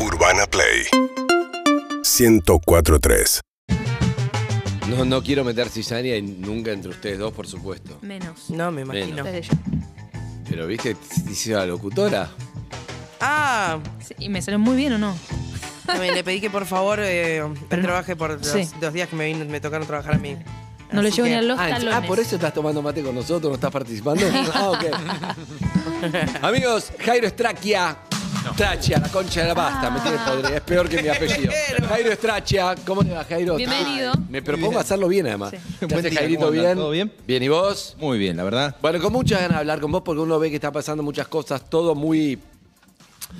Urbana Play 1043. No, no quiero meter cizaña y nunca entre ustedes dos, por supuesto. Menos. No, me imagino. Pero, ¿viste? Dice la locutora. Ah, Sí, ¿Y me salió muy bien o no? también le pedí que por favor eh, Pero no- trabaje por los Sí. dos días que me, me tocaron trabajar a mí. No le Así llevo ni que- a los Ah, talones. ah, por eso estás tomando mate con nosotros, no estás participando. Ah, ok. Amigos, Jairo Estraquia. Strachia, la concha de la pasta, me tiene podrido, es peor que mi apellido. Jairo Estrachia, ¿cómo le va, Jairo? Bienvenido. Ah, Me propongo hacerlo bien, además. Sí. ¿Qué Buen haces, día, Jairito? ¿cómo andan? ¿Bien? ¿Todo bien? Bien, ¿y vos? Muy bien, la verdad. Bueno, con muchas ganas de hablar con vos porque uno ve que está pasando muchas cosas, todo muy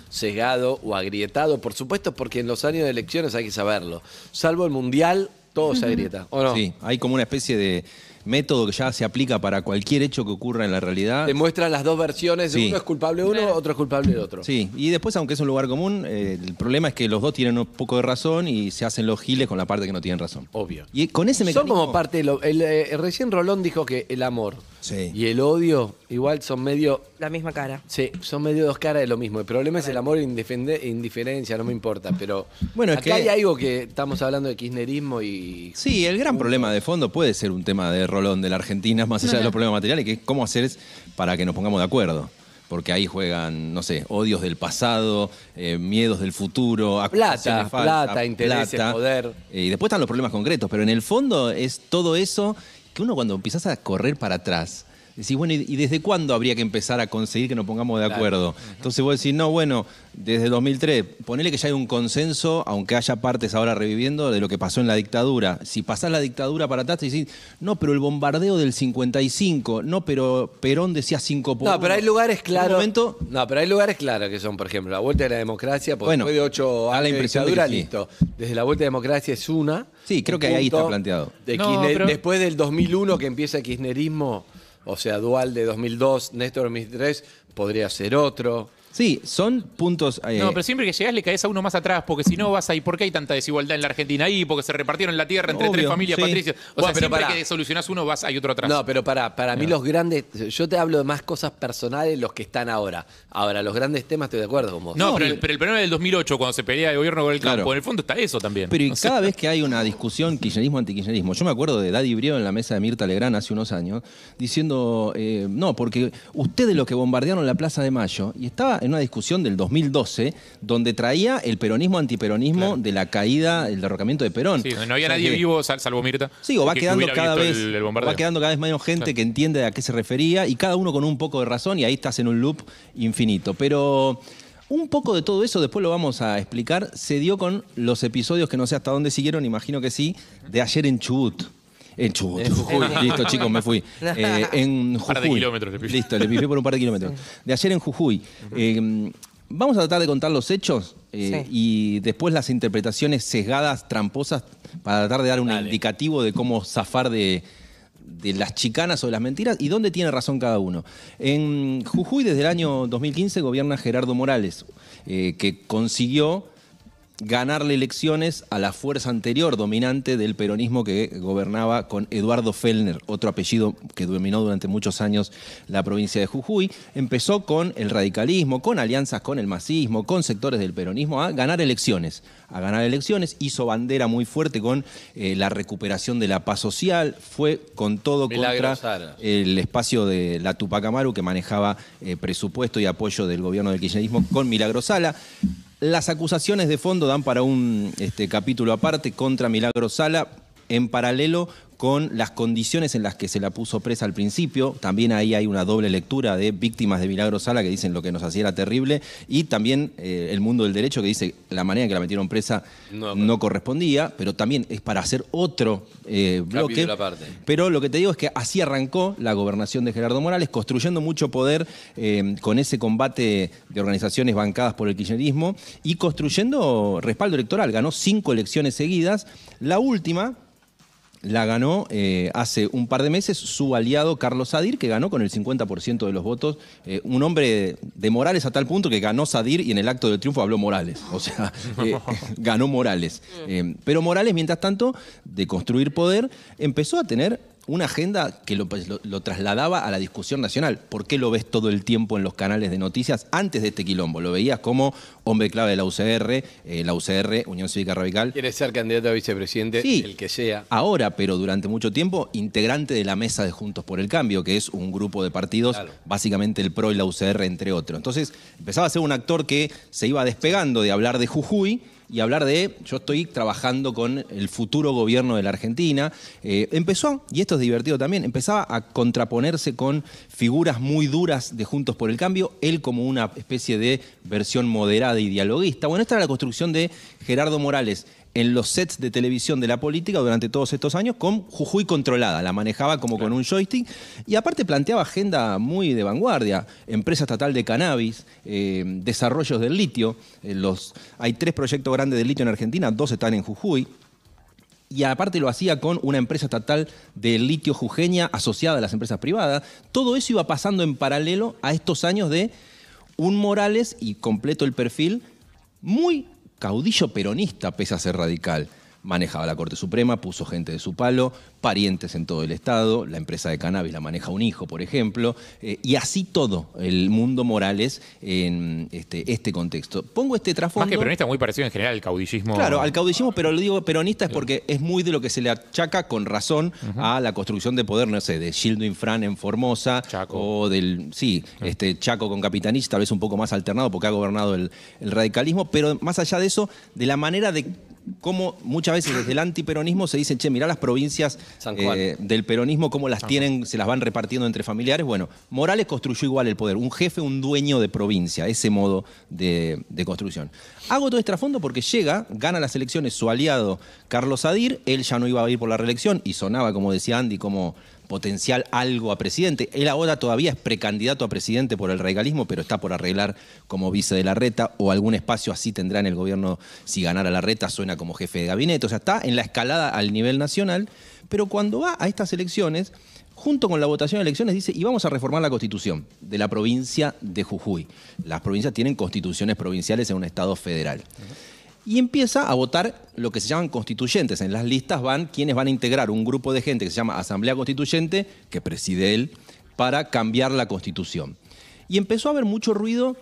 sesgado o agrietado, por supuesto, porque en los años de elecciones hay que saberlo. Salvo el Mundial, todo se agrieta, ¿o no? Sí, hay como una especie de método que ya se aplica para cualquier hecho que ocurra en la realidad. Te muestran las dos versiones, Sí. uno es culpable de uno, Claro. otro es culpable de otro. Sí, y después, aunque es un lugar común, eh, el problema es que los dos tienen un poco de razón y se hacen los giles con la parte que no tienen razón. Obvio. Y con ese Son mecanismo... como parte de lo. El, eh, recién Rolón dijo que el amor Sí. y el odio igual son medio. La misma cara. Sí, son medio dos caras de lo mismo. El problema es el amor e indiferencia, no me importa. Pero Bueno, es acá que- hay algo que estamos hablando de kirchnerismo y. Sí, el gran problema de fondo puede ser un tema de Rolón de la Argentina, más allá de los problemas materiales, que es cómo hacer es para que nos pongamos de acuerdo. Porque ahí juegan, no sé, odios del pasado, eh, miedos del futuro, acusaciones Plata, falsas, plata, intereses, poder. Eh, y después están los problemas concretos, pero en el fondo es todo eso que uno cuando empiezas a correr para atrás, decís, bueno, ¿y desde cuándo habría que empezar a conseguir que nos pongamos de Claro. acuerdo? Entonces vos decís, no, bueno, desde 2003, ponele que ya hay un consenso, aunque haya partes ahora reviviendo, de lo que pasó en la dictadura. Si pasás la dictadura para atrás, te decís, no, pero el bombardeo del 55, no, pero Perón decía 5 por No, pero hay lugares claros. momento, No, pero hay lugares claros que son, por ejemplo, la vuelta de la democracia, porque Bueno, después de ocho da la años de impresión de dictadura, que sí. listo. Desde la vuelta de la democracia es una. Sí, creo un que ahí está planteado. de No, Kirchner- pero- Después del 2001 que empieza el kirchnerismo, o sea, dual de 2002, Néstor 2003, podría ser otro. Sí, son puntos... eh, No, pero siempre que llegás le caes a uno más atrás, porque si no vas ahí, ¿por qué hay tanta desigualdad en la Argentina ahí? Porque se repartieron la tierra entre tres familias sí. patricias. O Bueno, sea, pero siempre pará. que solucionás uno, vas hay otro atrás. No, pero para, para mí los grandes, yo te hablo de más cosas personales, los que están ahora. Ahora, los grandes temas estoy de acuerdo con vos. No, pero, el, pero el problema del 2008, cuando se pelea el gobierno con el Claro. campo, en el fondo está eso también. Pero y sea, cada vez que hay una discusión kirchnerismo-antikirchnerismo, yo me acuerdo de Daddy Brieo en la mesa de Mirta Legrand hace unos años, diciendo, eh, no, porque ustedes los que bombardearon la Plaza de Mayo, y estaba en una discusión del 2012, donde traía el peronismo-antiperonismo de la caída, el derrocamiento de Perón. sí, no había O sea nadie que- vivo, sal- salvo Mirta. Sí, o va que quedando cada vez el- va quedando cada vez menos gente Claro. que entiende a qué se refería y cada uno con un poco de razón y ahí estás en un loop infinito. Pero un poco de todo eso, después lo vamos a explicar, se dio con los episodios que no sé hasta dónde siguieron, imagino que sí, de ayer en Chubut. En Chubut. En Jujuy. Listo, chicos, me fui. Eh, en Jujuy. par de kilómetros le pifié. Listo, le pifié por un par de kilómetros. De ayer en Jujuy. Eh, vamos a tratar de contar los hechos eh, Sí. y después las interpretaciones sesgadas, tramposas, para tratar de dar un Dale. indicativo de cómo zafar de, de las chicanas o de las mentiras y dónde tiene razón cada uno. En Jujuy, desde el año 2015, gobierna Gerardo Morales, eh, que consiguió ganarle elecciones a la fuerza anterior dominante del peronismo que gobernaba con Eduardo Fellner, otro apellido que dominó durante muchos años la provincia de Jujuy. Empezó con el radicalismo, con alianzas con el masismo, con sectores del peronismo, a ganar elecciones. A ganar elecciones, hizo bandera muy fuerte con eh, la recuperación de la paz social, fue con todo contra el espacio de la Tupac Amaru que manejaba eh, presupuesto y apoyo del gobierno del kirchnerismo con Milagro Sala. Las acusaciones de fondo dan para un este, capítulo aparte contra Milagro Sala, en paralelo con las condiciones en las que se la puso presa al principio. También ahí hay una doble lectura de víctimas de Milagro Sala que dicen lo que nos hacía era terrible. Y también eh, el mundo del derecho que dice la manera en que la metieron presa No, no, correspondía, pero también es para hacer otro eh, bloque. Pero lo que te digo es que así arrancó la gobernación de Gerardo Morales, construyendo mucho poder eh, con ese combate de organizaciones bancadas por el kirchnerismo y construyendo respaldo electoral. Ganó cinco elecciones seguidas. La última, la ganó eh, hace un par de meses su aliado Carlos Sadir, que ganó con el 50% de los votos. Eh, un hombre de Morales a tal punto que ganó Sadir y en el acto del triunfo habló Morales. O sea, eh, ganó Morales. Eh, pero Morales, mientras tanto, de construir poder, empezó a tener una agenda que lo, pues, lo- lo trasladaba a la discusión nacional. ¿Por qué lo ves todo el tiempo en los canales de noticias antes de este quilombo? Lo veías como hombre clave de la UCR, eh, la UCR, Unión Cívica Radical. Quiere ser candidato a vicepresidente, Sí. el que sea. Ahora, pero durante mucho tiempo, integrante de la mesa de Juntos por el Cambio, que es un grupo de partidos, Claro. básicamente el PRO y la UCR, entre otros. Entonces, empezaba a ser un actor que se iba despegando de hablar de Jujuy y hablar de, yo estoy trabajando con el futuro gobierno de la Argentina. Eh, empezó, y esto es divertido también, empezaba a contraponerse con figuras muy duras de Juntos por el Cambio, él como una especie de versión moderada y dialoguista. Bueno, esta era la construcción de Gerardo Morales en los sets de televisión de la política durante todos estos años con Jujuy controlada, la manejaba como con un joystick y aparte planteaba agenda muy de vanguardia, empresa estatal de cannabis, eh, desarrollos del litio, eh, los, hay tres proyectos grandes de litio en Argentina, dos están en Jujuy, y aparte lo hacía con una empresa estatal de litio jujeña asociada a las empresas privadas. Todo eso iba pasando en paralelo a estos años de un Morales, y completo el perfil, muy caudillo peronista, pese a ser radical. Manejaba la Corte Suprema, puso gente de su palo, parientes en todo el Estado, la empresa de cannabis la maneja un hijo, por ejemplo, eh, y así todo el mundo Morales en este, este contexto. Pongo este trasfondo. Más que peronista, muy parecido en general al caudillismo. Claro, al caudillismo, pero lo digo peronista es porque es muy de lo que se le achaca con razón a la construcción de poder, no sé, de Gildo Infran en Formosa, Chaco. o del, sí, este Chaco con Capitanich, tal vez un poco más alternado porque ha gobernado el, el radicalismo, pero más allá de eso, de la manera de cómo muchas veces desde el antiperonismo se dice, che, mirá las provincias San Juan. eh, del peronismo, cómo las tienen, se las van repartiendo entre familiares. Bueno, Morales construyó igual el poder, un jefe, un dueño de provincia, ese modo de, de construcción. Hago todo este trasfondo porque llega, gana las elecciones su aliado Carlos Adir, él ya no iba a ir por la reelección y sonaba, como decía Andy, como potencial algo a presidente. Él ahora todavía es precandidato a presidente por el radicalismo, pero está por arreglar como vice de la reta o algún espacio así tendrá en el gobierno si ganara la reta, suena como jefe de gabinete. O sea, está en la escalada al nivel nacional, pero cuando va a estas elecciones, junto con la votación de elecciones, dice, y vamos a reformar la constitución de la provincia de Jujuy. Las provincias tienen constituciones provinciales en un estado federal. Y empieza a votar lo que se llaman constituyentes. En las listas van quienes van a integrar un grupo de gente que se llama Asamblea Constituyente, que preside él, para cambiar la constitución. Y empezó a haber mucho ruido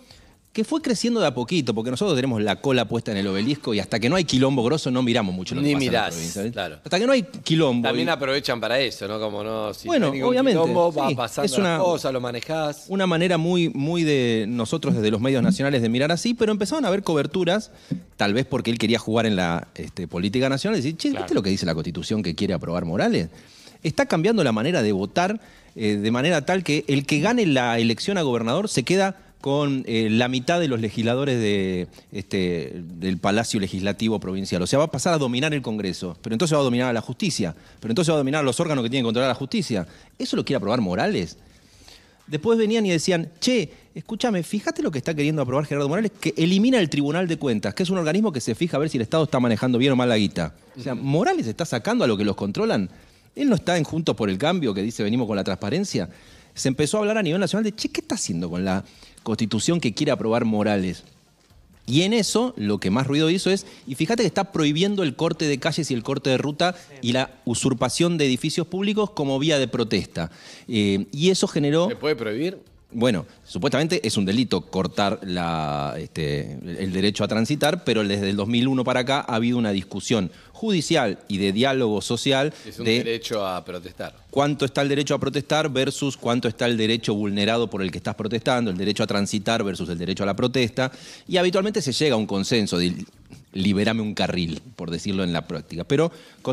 que fue creciendo de a poquito, porque nosotros tenemos la cola puesta en el obelisco y hasta que no hay quilombo grosso no miramos mucho lo que Ni pasa en la mirás, provincia, ¿ves? claro. Hasta que no hay quilombo. También y- aprovechan para eso, ¿no? Como no, si Bueno, ningún obviamente, quilombo, va sí, pasando es una- las cosas, lo manejás. una manera muy, muy de nosotros desde los medios nacionales de mirar así, pero empezaron a haber coberturas, tal vez porque él quería jugar en la este, política nacional, y decir, che. ¿viste lo que dice la constitución que quiere aprobar Morales? Está cambiando la manera de votar eh, de manera tal que el que gane la elección a gobernador se queda con eh, la mitad de los legisladores de, este, del Palacio Legislativo Provincial. O sea, va a pasar a dominar el Congreso, pero entonces va a dominar a la justicia, pero entonces va a dominar a los órganos que tienen que controlar la justicia. ¿Eso lo quiere aprobar Morales? Después venían y decían, che, escúchame, fíjate lo que está queriendo aprobar Gerardo Morales, que elimina el Tribunal de Cuentas, que es un organismo que se fija a ver si el Estado está manejando bien o mal la guita. O sea, Morales está sacando a lo que los controlan. Él no está en Juntos por el Cambio, que dice venimos con la transparencia. Se empezó a hablar a nivel nacional de, che, ¿qué está haciendo con la constitución que quiere aprobar Morales? Y en eso lo que más ruido hizo es, y fíjate que está prohibiendo el corte de calles y el corte de ruta y la usurpación de edificios públicos como vía de protesta. Eh, y eso generó... ¿Se puede prohibir? Bueno, supuestamente es un delito cortar la, este, el derecho a transitar, pero desde el 2001 para acá ha habido una discusión judicial y de diálogo social Es un de derecho a protestar. cuánto está el derecho a protestar versus cuánto está el derecho vulnerado por el que estás protestando, el derecho a transitar versus el derecho a la protesta. Y habitualmente se llega a un consenso de liberame un carril, por decirlo en la práctica. Pero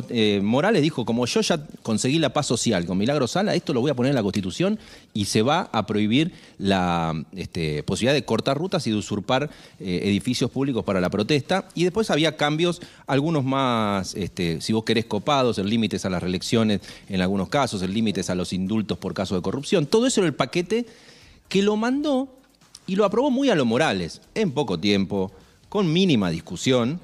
eh, Morales dijo, como yo ya conseguí la paz social con Milagro Sala, esto lo voy a poner en la Constitución y se va a prohibir la este, posibilidad de cortar rutas y de usurpar eh, edificios públicos para la protesta. Y después había cambios, algunos más, este, si vos querés, copados, el límites a las reelecciones en algunos casos, el límites a los indultos por caso de corrupción. Todo eso era el paquete que lo mandó y lo aprobó muy a lo Morales, en poco tiempo, con mínima discusión.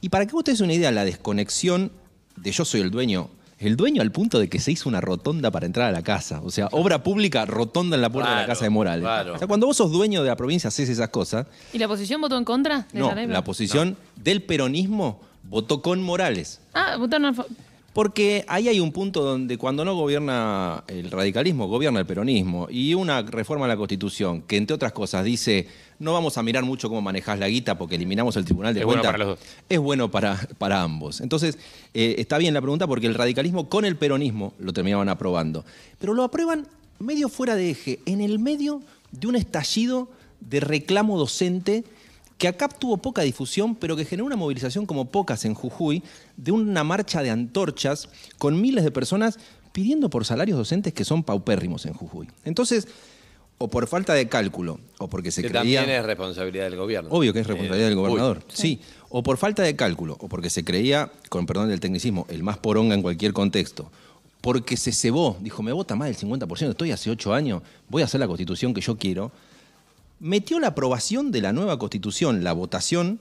Y para que vos te des una idea, la desconexión de yo soy el dueño, el dueño al punto de que se hizo una rotonda para entrar a la casa. O sea, obra pública, rotonda en la puerta de la casa de Morales. claro. O sea, cuando vos sos dueño de la provincia, haces esas cosas. ¿Y la oposición votó en contra de No, esa ley? la oposición del peronismo votó con Morales. Ah, votaron a Porque ahí hay un punto donde cuando no gobierna el radicalismo, gobierna el peronismo. Y una reforma a la Constitución que, entre otras cosas, dice no vamos a mirar mucho cómo manejás la guita porque eliminamos el Tribunal de Es bueno para los dos. Es bueno para, para ambos. Entonces, eh, está bien la pregunta porque el radicalismo con el peronismo lo terminaban aprobando. Pero lo aprueban medio fuera de eje, en el medio de un estallido de reclamo docente que acá tuvo poca difusión, pero que generó una movilización como pocas en Jujuy, de una marcha de antorchas con miles de personas pidiendo por salarios docentes que son paupérrimos en Jujuy. Entonces, o por falta de cálculo, o porque se que creía... también es responsabilidad del gobierno. Obvio que es responsabilidad Eh, del gobernador. uy. Sí. O por falta de cálculo, o porque se creía, con perdón del tecnicismo, el más poronga en cualquier contexto. Porque se cebó, dijo, me vota más del 50%, estoy hace ocho años, voy a hacer la constitución que yo quiero. Metió la aprobación de la nueva constitución, la votación,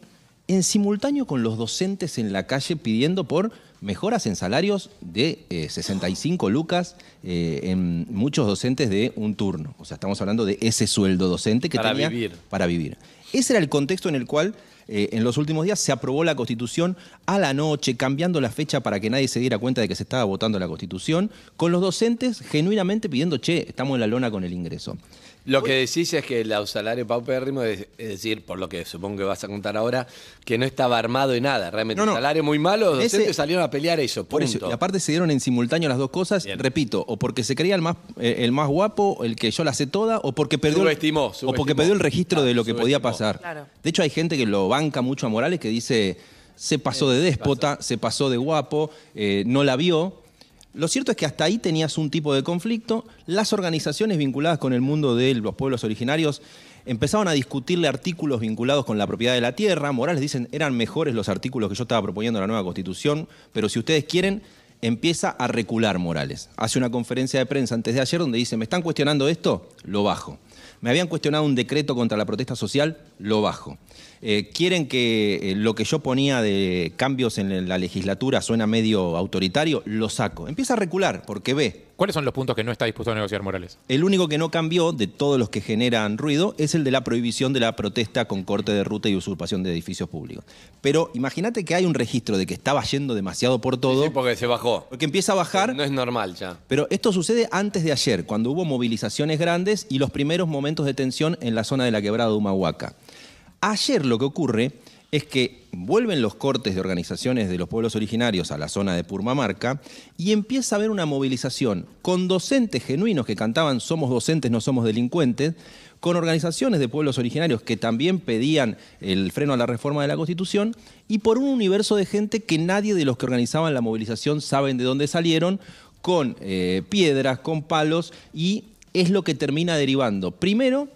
en simultáneo con los docentes en la calle pidiendo por mejoras en salarios de eh, 65 lucas eh, en muchos docentes de un turno. O sea, estamos hablando de ese sueldo docente que Para tenía vivir. para vivir. Ese era el contexto en el cual eh, en los últimos días se aprobó la Constitución a la noche, cambiando la fecha para que nadie se diera cuenta de que se estaba votando la Constitución, con los docentes genuinamente pidiendo, che, estamos en la lona con el ingreso. Lo que decís es que el salario paupérrimo, es, es decir, por lo que supongo que vas a contar ahora, que no estaba armado en nada. Realmente, No, no. el salario muy malo, los Ese- docentes salieron a pelear eso. Por eso, y aparte se dieron en simultáneo las dos cosas, Bien. repito, o porque se creía el más, eh, el más guapo, el que yo la sé toda, o porque perdió, Subestimó, o porque perdió el registro de lo que podía pasar. Claro. De hecho, hay gente que lo banca mucho a Morales que dice, se pasó de déspota, se pasó de guapo, eh, no la vio. Lo cierto es que hasta ahí tenías un tipo de conflicto. Las organizaciones vinculadas con el mundo de los pueblos originarios empezaron a discutirle artículos vinculados con la propiedad de la tierra. Morales dicen, eran mejores los artículos que yo estaba proponiendo en la nueva constitución, pero si ustedes quieren, empieza a recular Morales. Hace una conferencia de prensa antes de ayer donde dice, ¿me están cuestionando esto? Lo bajo. Me habían cuestionado un decreto contra la protesta social, lo bajo. Eh, quieren que eh, lo que yo ponía de cambios en la legislatura suena medio autoritario, lo saco. Empieza a recular porque ve. ¿Cuáles son los puntos que no está dispuesto a negociar Morales? El único que no cambió de todos los que generan ruido es el de la prohibición de la protesta con corte de ruta y usurpación de edificios públicos. Pero imagínate que hay un registro de que estaba yendo demasiado por todo, Sí, porque se bajó. porque empieza a bajar. No es normal ya. Pero esto sucede antes de ayer, cuando hubo movilizaciones grandes y los primeros momentos de tensión en la zona de la quebrada de Humahuaca. Ayer lo que ocurre es que vuelven los cortes de organizaciones de los pueblos originarios a la zona de Purmamarca y empieza a haber una movilización con docentes genuinos que cantaban Somos docentes, no somos delincuentes, con organizaciones de pueblos originarios que también pedían el freno a la reforma de la Constitución y por un universo de gente que nadie de los que organizaban la movilización saben de dónde salieron, con eh, piedras, con palos y es lo que termina derivando. Primero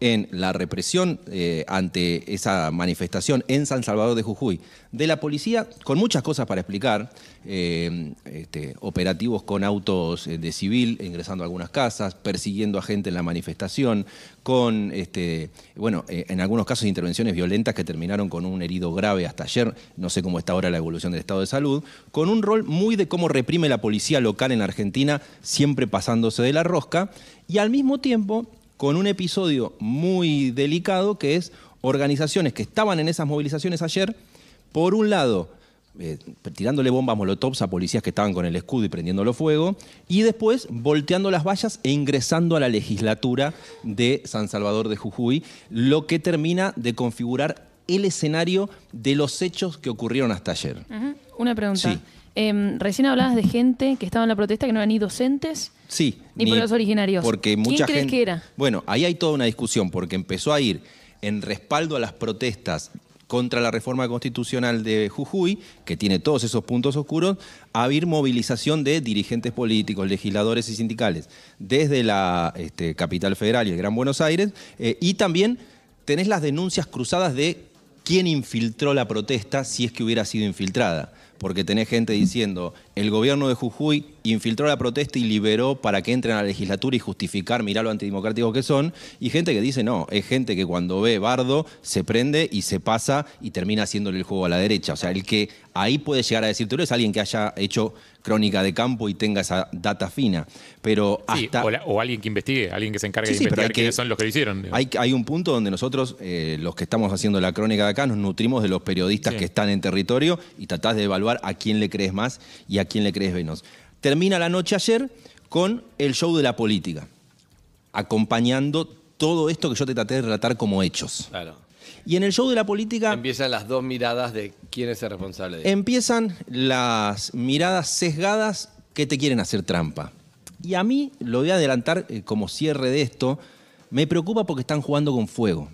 en la represión eh, ante esa manifestación en San Salvador de Jujuy. De la policía, con muchas cosas para explicar, eh, este, operativos con autos eh, de civil ingresando a algunas casas, persiguiendo a gente en la manifestación, con, este, bueno, en algunos casos intervenciones violentas que terminaron con un herido grave hasta ayer, no sé cómo está ahora la evolución del estado de salud, con un rol muy de cómo reprime la policía local en Argentina, siempre pasándose de la rosca, y al mismo tiempo con un episodio muy delicado que es organizaciones que estaban en esas movilizaciones ayer, por un lado, eh, tirándole bombas molotovs a policías que estaban con el escudo y prendiéndolo fuego, y después volteando las vallas e ingresando a la legislatura de San Salvador de Jujuy, lo que termina de configurar el escenario de los hechos que ocurrieron hasta ayer. Una pregunta. Sí. Em, recién hablabas de gente que estaba en la protesta que no eran ni docentes. Sí. Ni pueblos originarios. Porque ¿Quién mucha crees gente. que era? Bueno, ahí hay toda una discusión, porque empezó a ir en respaldo a las protestas contra la reforma constitucional de Jujuy, que tiene todos esos puntos oscuros, a haber movilización de dirigentes políticos, legisladores y sindicales desde la este, capital federal y el Gran Buenos Aires, eh, y también tenés las denuncias cruzadas de quién infiltró la protesta si es que hubiera sido infiltrada. Porque tenés gente diciendo, el gobierno de Jujuy infiltró la protesta y liberó para que entren a la legislatura y justificar, mirá lo antidemocráticos que son, y gente que dice, no, es gente que cuando ve bardo se prende y se pasa y termina haciéndole el juego a la derecha. O sea, el que ahí puede llegar a decírtelo es alguien que haya hecho crónica de campo y tenga esa data fina. Pero Sí, o, la- o alguien que investigue, alguien que se encargue Sí, de sí, pero investigar que- quiénes son los que lo hicieron. Hay, hay un punto donde nosotros, eh, los que estamos haciendo la crónica de acá, nos nutrimos de los periodistas que están en territorio y tratás de evaluar a quién le crees más y a a quién le crees menos. Termina la noche ayer con el show de la política, acompañando todo esto que yo te traté de relatar como hechos. Claro. Y en el show de la política Empiezan las dos miradas de quién es el responsable de empiezan las miradas sesgadas que te quieren hacer trampa. Y a mí, lo voy a adelantar eh, como cierre de esto, me preocupa porque están jugando con fuego.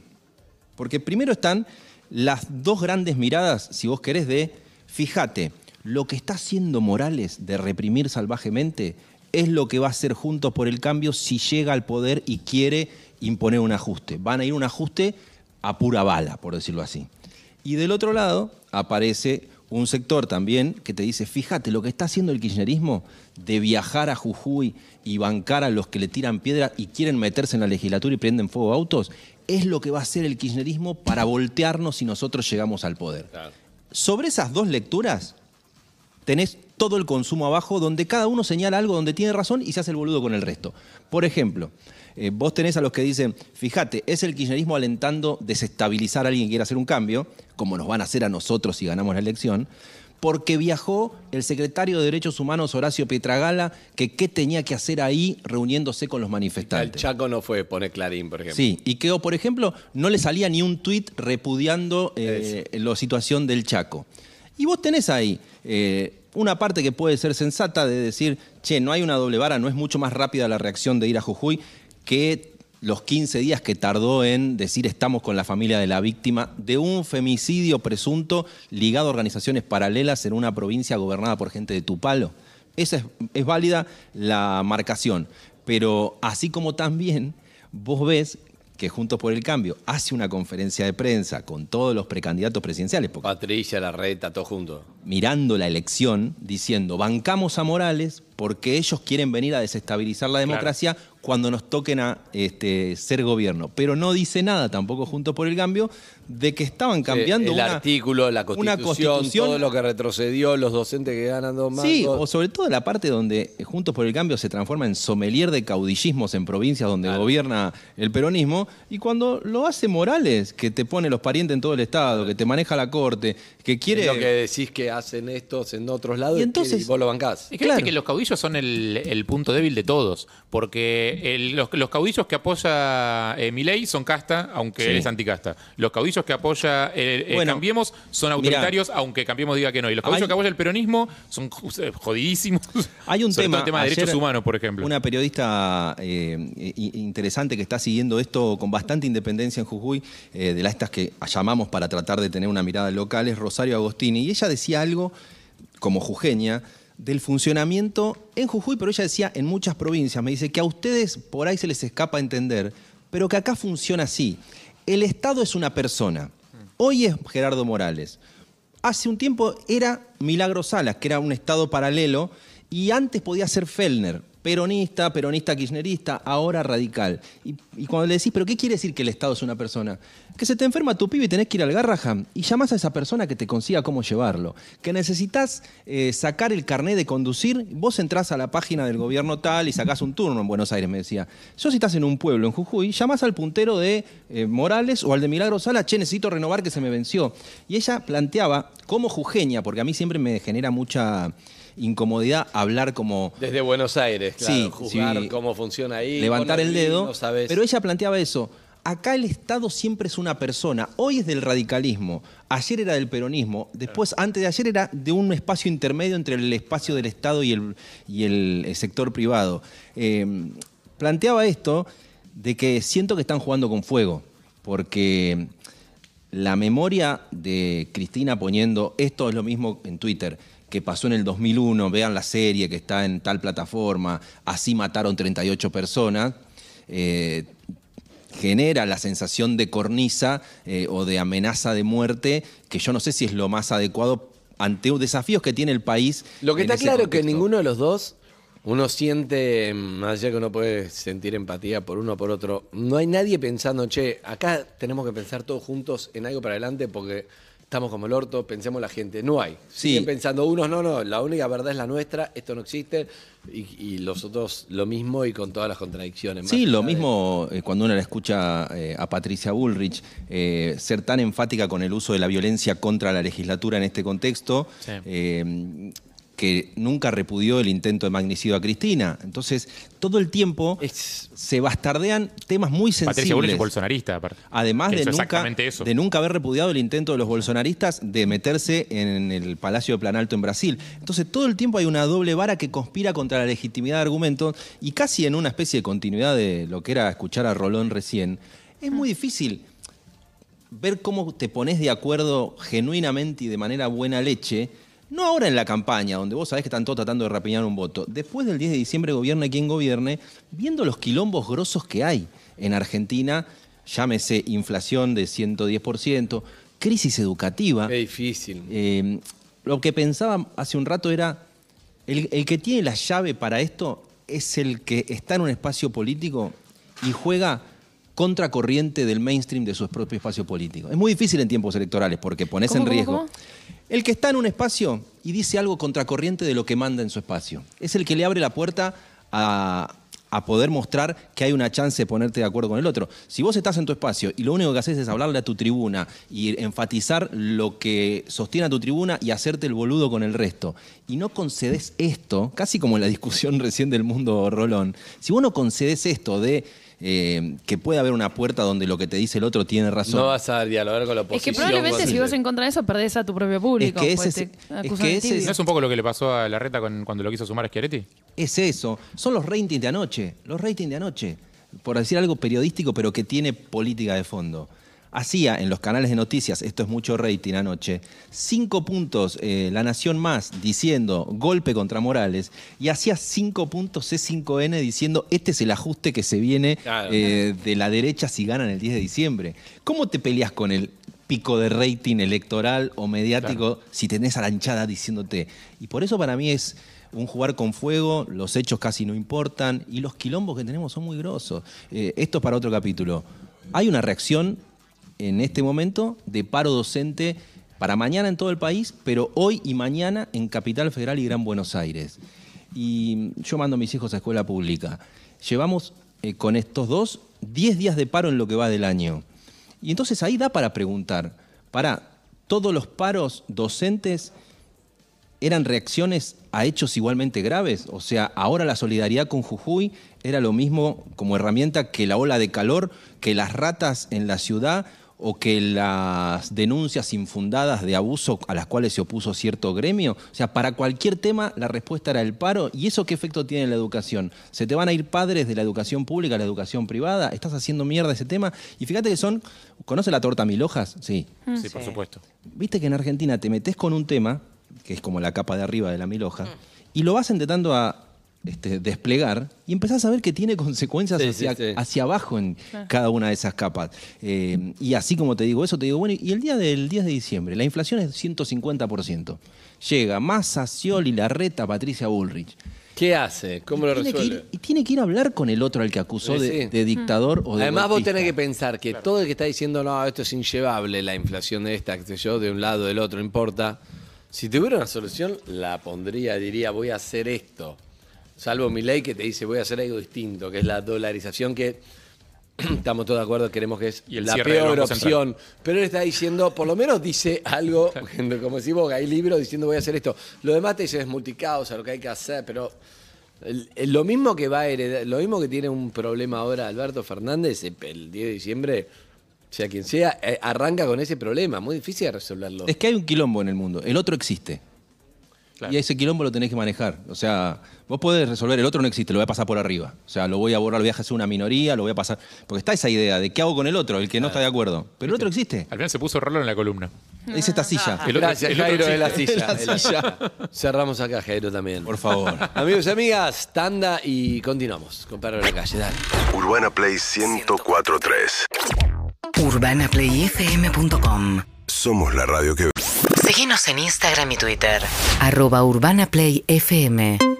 Porque primero están las dos grandes miradas, si vos querés, de, fíjate, lo que está haciendo Morales de reprimir salvajemente es lo que va a hacer Juntos por el Cambio si llega al poder y quiere imponer un ajuste. Van a ir a un ajuste a pura bala, por decirlo así. Y del otro lado aparece un sector también que te dice, fíjate, lo que está haciendo el kirchnerismo de viajar a Jujuy y bancar a los que le tiran piedra y quieren meterse en la legislatura y prenden fuego autos, es lo que va a hacer el kirchnerismo para voltearnos si nosotros llegamos al poder. Claro. Sobre esas dos lecturas tenés todo el consumo abajo donde cada uno señala algo donde tiene razón y se hace el boludo con el resto. Por ejemplo, eh, vos tenés a los que dicen, fíjate, es el kirchnerismo alentando desestabilizar a alguien que quiera hacer un cambio, como nos van a hacer a nosotros si ganamos la elección, porque viajó el secretario de Derechos Humanos Horacio Pietragala, que qué tenía que hacer ahí reuniéndose con los El manifestantes. Chaco no fue, pone Clarín, por ejemplo. Sí, y que, por ejemplo, no le salía ni un tuit repudiando eh, la situación del Chaco. Y vos tenés ahí eh, una parte que puede ser sensata de decir, che, no hay una doble vara, no es mucho más rápida la reacción de ir a Jujuy que los 15 días que tardó en decir estamos con la familia de la víctima de un femicidio presunto ligado a organizaciones paralelas en una provincia gobernada por gente de Tupalo. Esa es, es válida la marcación, pero así como también vos ves que Juntos por el Cambio hace una conferencia de prensa con todos los precandidatos presidenciales, porque Patricia, Larreta, todo junto. mirando la elección, diciendo, bancamos a Morales porque ellos quieren venir a desestabilizar la democracia cuando nos toquen a este, ser gobierno. Pero no dice nada tampoco Juntos por el Cambio de que estaban cambiando el una, artículo, la una constitución, constitución todo lo que retrocedió, los docentes que ganan dos mangos. Sí, o sobre todo la parte donde Juntos por el Cambio se transforma en sommelier de caudillismos en provincias donde Claro. gobierna el peronismo, y cuando lo hace Morales, que te pone los parientes en todo el Estado, que te maneja la corte, que quiere... Es lo que decís que hacen estos en otros lados Y y, entonces- vos lo bancás. Es que, Claro. que los caudillos son el, el punto débil de todos, porque el- los, los caudillos que apoya eh, Milei son casta, aunque Sí. él es anticasta. Los caudillos que apoya eh, eh, Bueno, Cambiemos son autoritarios, aunque Cambiemos diga que no. Y los caudillos Hay- que apoya el peronismo son eh, jodidísimos. Hay un Sobre tema, todo el tema de ayer derechos humanos, por ejemplo. Una periodista eh, interesante que está siguiendo esto con bastante independencia en Jujuy, eh, de las estas que llamamos para tratar de tener una mirada local, es Rosario Agostini. Y ella decía algo, como jujeña, del funcionamiento en Jujuy, pero ella decía en muchas provincias. Me dice que a ustedes por ahí se les escapa entender, pero que acá funciona así. El Estado es una persona. Hoy es Gerardo Morales. Hace un tiempo era Milagro Salas, que era un estado paralelo, y antes podía ser Fellner, peronista, peronista kirchnerista, ahora radical. Y, cuando le decís, ¿pero qué quiere decir que el Estado es una persona? Que se te enferma tu pibe y tenés que ir al Garraham y llamás a esa persona que te consiga cómo llevarlo. Que necesitas eh, sacar el carné de conducir, vos entrás a la página del gobierno tal y sacás un turno en Buenos Aires, me decía. Yo si estás en un pueblo, en Jujuy, llamás al puntero de eh, Morales o al de Milagro Sala, che, necesito renovar que se me venció. Y ella planteaba, como jujeña, porque a mí siempre me genera mucha incomodidad hablar como Desde Buenos Aires, claro. Sí, juzgar sí. cómo funciona ahí. levantar el dedo. No. Pero ella planteaba eso. Acá el Estado siempre es una persona. Hoy es del radicalismo. Ayer era del peronismo. Después, antes de ayer, era de un espacio intermedio entre el espacio del Estado y el, y el, eh, sector privado. Eh, planteaba esto de que siento que están jugando con fuego. Porque la memoria de Cristina poniendo esto es lo mismo en Twitter que pasó en el 2001, vean la serie que está en tal plataforma, así mataron 38 personas, eh, genera la sensación de cornisa eh, o de amenaza de muerte, que yo no sé si es lo más adecuado ante desafíos que tiene el país. Lo que está claro es que ninguno de los dos, uno siente, más allá que uno puede sentir empatía por uno o por otro, no hay nadie pensando, che, acá tenemos que pensar todos juntos en algo para adelante porque estamos como el orto, pensemos la gente. No hay. Sí. Siguen pensando unos, no, no, la única verdad es la nuestra, esto no existe, y, y los otros lo mismo y con todas las contradicciones. Sí, lo de- mismo eh, cuando uno la escucha eh, a Patricia Bullrich eh, ser tan enfática con el uso de la violencia contra la legislatura en este contexto. Sí. eh, que nunca repudió el intento de magnicidio a Cristina. Entonces, todo el tiempo Es- se bastardean temas muy Patricia Bullrich sensibles. es bolsonarista, aparte. Además de nunca, eso. de nunca haber repudiado el intento de los bolsonaristas de meterse en el Palacio de Planalto en Brasil. Entonces, todo el tiempo hay una doble vara que conspira contra la legitimidad de argumentos y casi en una especie de continuidad de lo que era escuchar a Rolón recién. Es muy difícil ver cómo te pones de acuerdo genuinamente y de manera buena leche, no ahora en la campaña, donde vos sabés que están todos tratando de rapiñar un voto, después del 10 de diciembre gobierne quien gobierne, viendo los quilombos grosos que hay en Argentina, llámese inflación de 110%, crisis educativa. Qué difícil. Eh, lo que pensaba hace un rato era, el, el que tiene la llave para esto es el que está en un espacio político y juega contracorriente del mainstream de su propio espacio político. Es muy difícil en tiempos electorales porque pones ¿Cómo, en riesgo. cómo? El que está en un espacio y dice algo contracorriente de lo que manda en su espacio. Es el que le abre la puerta a, a poder mostrar que hay una chance de ponerte de acuerdo con el otro. Si vos estás en tu espacio y lo único que haces es hablarle a tu tribuna y enfatizar lo que sostiene a tu tribuna y hacerte el boludo con el resto, y no concedes esto, casi como en la discusión recién del mundo Rolón, si vos no concedes esto de eh, que puede haber una puerta donde lo que te dice el otro tiene razón. No vas a dialogar con la Es oposición. que probablemente si vos en contra de eso perdés a tu propio público. Es que ese te es- es que ese. ¿No es un poco lo que le pasó a Larreta con- cuando lo quiso sumar a Schiaretti? Es eso, son los ratings de anoche, los ratings de anoche, por decir algo periodístico pero que tiene política de fondo. Hacía en los canales de noticias, esto es mucho rating anoche, cinco puntos eh, La Nación Más diciendo golpe contra Morales y hacía cinco puntos C5N diciendo este es el ajuste que se viene Claro. eh, de la derecha si ganan el 10 de diciembre. ¿Cómo te peleas con el pico de rating electoral o mediático si tenés a la hinchada diciéndote? Y por eso para mí es un jugar con fuego, los hechos casi no importan y los quilombos que tenemos son muy grosos. Eh, esto es para otro capítulo. Hay una reacción en este momento de paro docente para mañana en todo el país, pero hoy y mañana en Capital Federal y Gran Buenos Aires. Y yo mando a mis hijos a escuela pública. Llevamos eh, con estos dos 10 días de paro en lo que va del año. Y entonces ahí da para preguntar, para, ¿todos los paros docentes eran reacciones a hechos igualmente graves? O sea, ahora la solidaridad con Jujuy era lo mismo como herramienta que la ola de calor, que las ratas en la ciudad o que las denuncias infundadas de abuso a las cuales se opuso cierto gremio. O sea, para cualquier tema la respuesta era el paro. ¿Y eso qué efecto tiene en la educación? ¿Se te van a ir padres de la educación pública a la educación privada? ¿Estás haciendo mierda ese tema? Y fíjate que son... ¿Conoce la torta mil hojas? Sí. Sí, por supuesto. Viste que en Argentina te metes con un tema, que es como la capa de arriba de la mil hoja, y lo vas intentando a este, desplegar y empezás a ver que tiene consecuencias Sí, hacia, sí. hacia abajo en cada una de esas capas. Eh, y así como te digo eso, te digo, bueno, y el día del 10 de diciembre, la inflación es 150%. Llega Massa, Scioli, Larreta, Patricia Bullrich. ¿Qué hace? ¿Cómo lo tiene que resuelve? ir, y tiene que ir a hablar con el otro al que acusó Sí, de, sí. de dictador o de Además, vos tenés que pensar que todo el que está diciendo, no, esto es inllevable, la inflación de esta, qué sé yo, de un lado, del otro, no importa. Si tuviera una solución, la pondría, diría, voy a hacer esto. Salvo mi ley que te dice, voy a hacer algo distinto, que es la dolarización, que estamos todos de acuerdo, queremos que es Y la peor opción. Pero él está diciendo, por lo menos dice algo, como decís vos, que hay libros diciendo voy a hacer esto. Lo demás te dice es multicausa, lo que hay que hacer, pero lo mismo que va a heredar, lo mismo que tiene un problema ahora Alberto Fernández el- el 10 de diciembre, sea quien sea, eh, arranca con ese problema, muy difícil de resolverlo. Es que hay un quilombo en el mundo, el otro existe. Claro. Y ese quilombo lo tenés que manejar. O sea, vos podés resolver, el otro no existe, lo voy a pasar por arriba. O sea, lo voy a borrar, lo voy a hacer una minoría, lo voy a pasar. Porque está esa idea de qué hago con el otro, el que no está de acuerdo. Pero el otro existe. Al final se puso Rollo en la columna. Es esta silla. El otro- Gracias, el otro Jairo, de la existe. silla. de la silla. Cerramos acá, Jairo, también. Por favor. Amigos y amigas, tanda y continuamos con Perro de la Calle. Dale. Urbana Play 1043. UrbanaPlayFM.com Somos la radio que... Seguinos en Instagram y Twitter. Arroba Urbana Play FM.